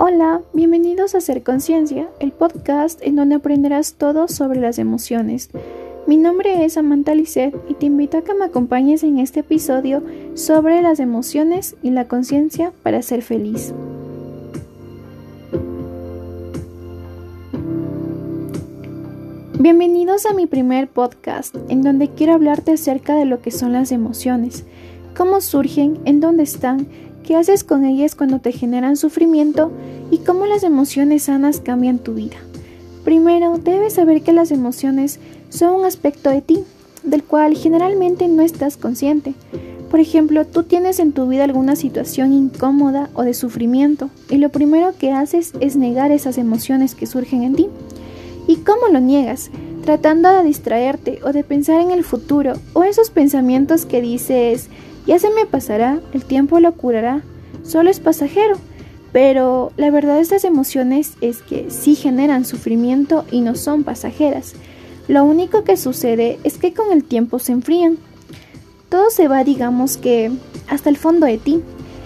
Hola, bienvenidos a Ser Conciencia, el podcast en donde aprenderás todo sobre las emociones. Mi nombre es Amanda Lisset y te invito a que me acompañes en este episodio sobre las emociones y la conciencia para ser feliz. Bienvenidos a mi primer podcast, en donde quiero hablarte acerca de lo que son las emociones, cómo surgen, en dónde están, qué haces con ellas cuando te generan sufrimiento y cómo las emociones sanas cambian tu vida. Primero, debes saber que las emociones son un aspecto de ti, del cual generalmente no estás consciente. Por ejemplo, tú tienes en tu vida alguna situación incómoda o de sufrimiento y lo primero que haces es negar esas emociones que surgen en ti. ¿Y cómo lo niegas? Tratando de distraerte o de pensar en el futuro o esos pensamientos que dices, ya se me pasará, el tiempo lo curará, solo es pasajero. Pero la verdad de estas emociones es que sí generan sufrimiento y no son pasajeras. Lo único que sucede es que con el tiempo se enfrían. Todo se va, digamos que, hasta el fondo de ti,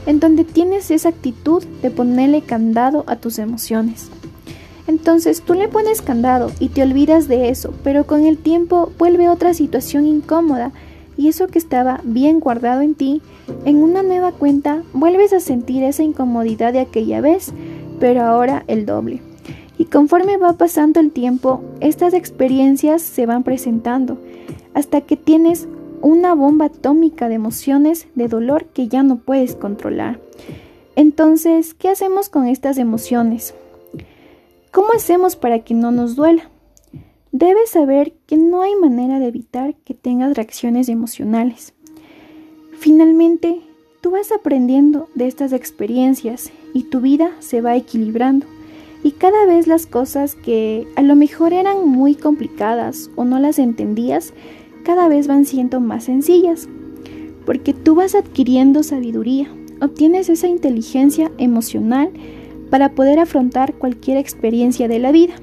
en donde tienes esa actitud de ponerle candado a tus emociones. Entonces tú le pones candado y te olvidas de eso, pero con el tiempo vuelve otra situación incómoda y eso que estaba bien guardado en ti, en una nueva cuenta vuelves a sentir esa incomodidad de aquella vez, pero ahora el doble. Y conforme va pasando el tiempo, estas experiencias se van presentando hasta que tienes una bomba atómica de emociones, de dolor que ya no puedes controlar. Entonces, ¿qué hacemos con estas emociones? ¿Cómo hacemos para que no nos duela? Debes saber que no hay manera de evitar que tengas reacciones emocionales. Finalmente, tú vas aprendiendo de estas experiencias y tu vida se va equilibrando. Y cada vez las cosas que a lo mejor eran muy complicadas o no las entendías, cada vez van siendo más sencillas. Porque tú vas adquiriendo sabiduría, obtienes esa inteligencia emocional para poder afrontar cualquier experiencia de la vida.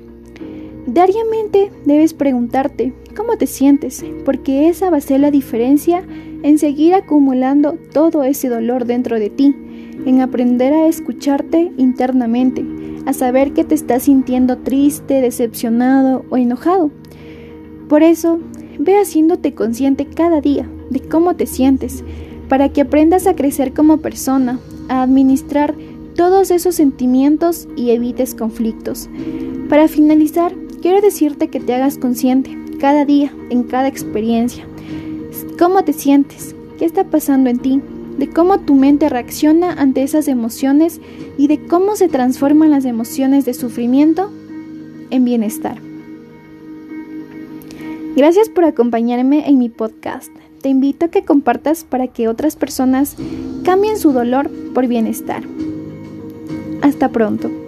Diariamente debes preguntarte cómo te sientes, porque esa va a ser la diferencia en seguir acumulando todo ese dolor dentro de ti, en aprender a escucharte internamente, a saber que te estás sintiendo triste, decepcionado o enojado. Por eso, ve haciéndote consciente cada día de cómo te sientes, para que aprendas a crecer como persona, a administrar todos esos sentimientos y evites conflictos. Para finalizar, quiero decirte que te hagas consciente cada día, en cada experiencia. ¿Cómo te sientes? ¿Qué está pasando en ti? De cómo tu mente reacciona ante esas emociones y de cómo se transforman las emociones de sufrimiento en bienestar. Gracias por acompañarme en mi podcast. Te invito a que compartas para que otras personas cambien su dolor por bienestar. Hasta pronto.